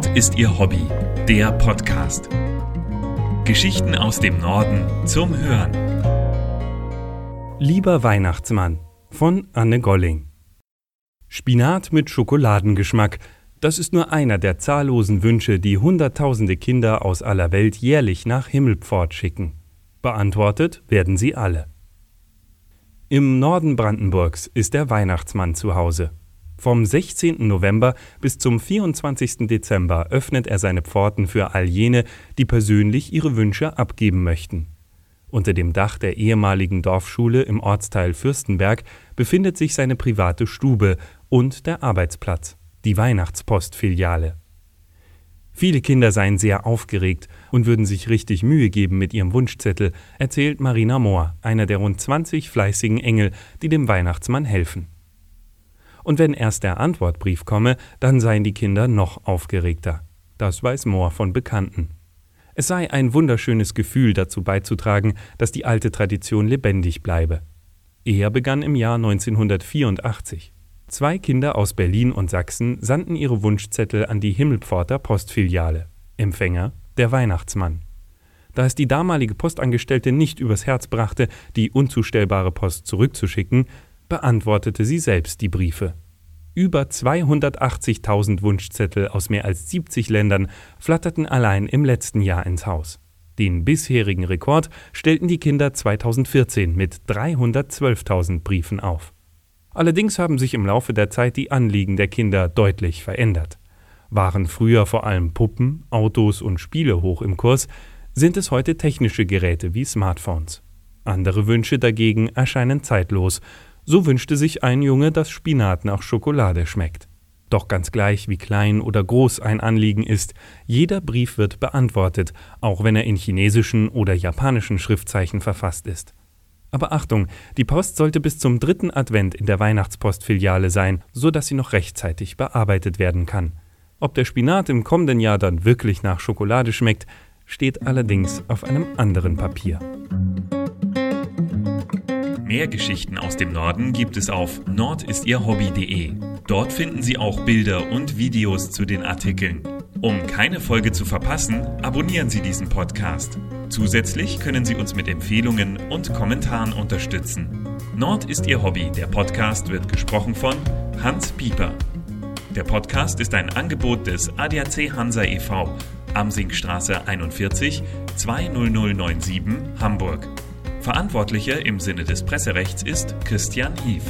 Nord ist ihr Hobby, der Podcast. Geschichten aus dem Norden zum Hören. Lieber Weihnachtsmann von Anne Golling. Spinat mit Schokoladengeschmack, das ist nur einer der zahllosen Wünsche, die Hunderttausende Kinder aus aller Welt jährlich nach Himmelpfort schicken. Beantwortet werden sie alle. Im Norden Brandenburgs ist der Weihnachtsmann zu Hause. Vom 16. November bis zum 24. Dezember öffnet er seine Pforten für all jene, die persönlich ihre Wünsche abgeben möchten. Unter dem Dach der ehemaligen Dorfschule im Ortsteil Fürstenberg befindet sich seine private Stube und der Arbeitsplatz, die Weihnachtspostfiliale. Viele Kinder seien sehr aufgeregt und würden sich richtig Mühe geben mit ihrem Wunschzettel, erzählt Marina Mohr, einer der rund 20 fleißigen Engel, die dem Weihnachtsmann helfen und wenn erst der Antwortbrief komme, dann seien die Kinder noch aufgeregter. Das weiß Mohr von Bekannten. Es sei ein wunderschönes Gefühl, dazu beizutragen, dass die alte Tradition lebendig bleibe. Er begann im Jahr 1984. Zwei Kinder aus Berlin und Sachsen sandten ihre Wunschzettel an die Himmelpforter Postfiliale. Empfänger der Weihnachtsmann. Da es die damalige Postangestellte nicht übers Herz brachte, die unzustellbare Post zurückzuschicken, beantwortete sie selbst die Briefe. Über 280.000 Wunschzettel aus mehr als 70 Ländern flatterten allein im letzten Jahr ins Haus. Den bisherigen Rekord stellten die Kinder 2014 mit 312.000 Briefen auf. Allerdings haben sich im Laufe der Zeit die Anliegen der Kinder deutlich verändert. Waren früher vor allem Puppen, Autos und Spiele hoch im Kurs, sind es heute technische Geräte wie Smartphones. Andere Wünsche dagegen erscheinen zeitlos so wünschte sich ein Junge, dass Spinat nach Schokolade schmeckt. Doch ganz gleich, wie klein oder groß ein Anliegen ist, jeder Brief wird beantwortet, auch wenn er in chinesischen oder japanischen Schriftzeichen verfasst ist. Aber Achtung, die Post sollte bis zum dritten Advent in der Weihnachtspostfiliale sein, so dass sie noch rechtzeitig bearbeitet werden kann. Ob der Spinat im kommenden Jahr dann wirklich nach Schokolade schmeckt, steht allerdings auf einem anderen Papier. Mehr Geschichten aus dem Norden gibt es auf nordistierhobby.de. Dort finden Sie auch Bilder und Videos zu den Artikeln. Um keine Folge zu verpassen, abonnieren Sie diesen Podcast. Zusätzlich können Sie uns mit Empfehlungen und Kommentaren unterstützen. Nord ist Ihr Hobby. Der Podcast wird gesprochen von Hans Pieper. Der Podcast ist ein Angebot des ADAC Hansa e.V. Amsingstraße 41 20097 Hamburg. Verantwortlicher im Sinne des Presserechts ist Christian Hief.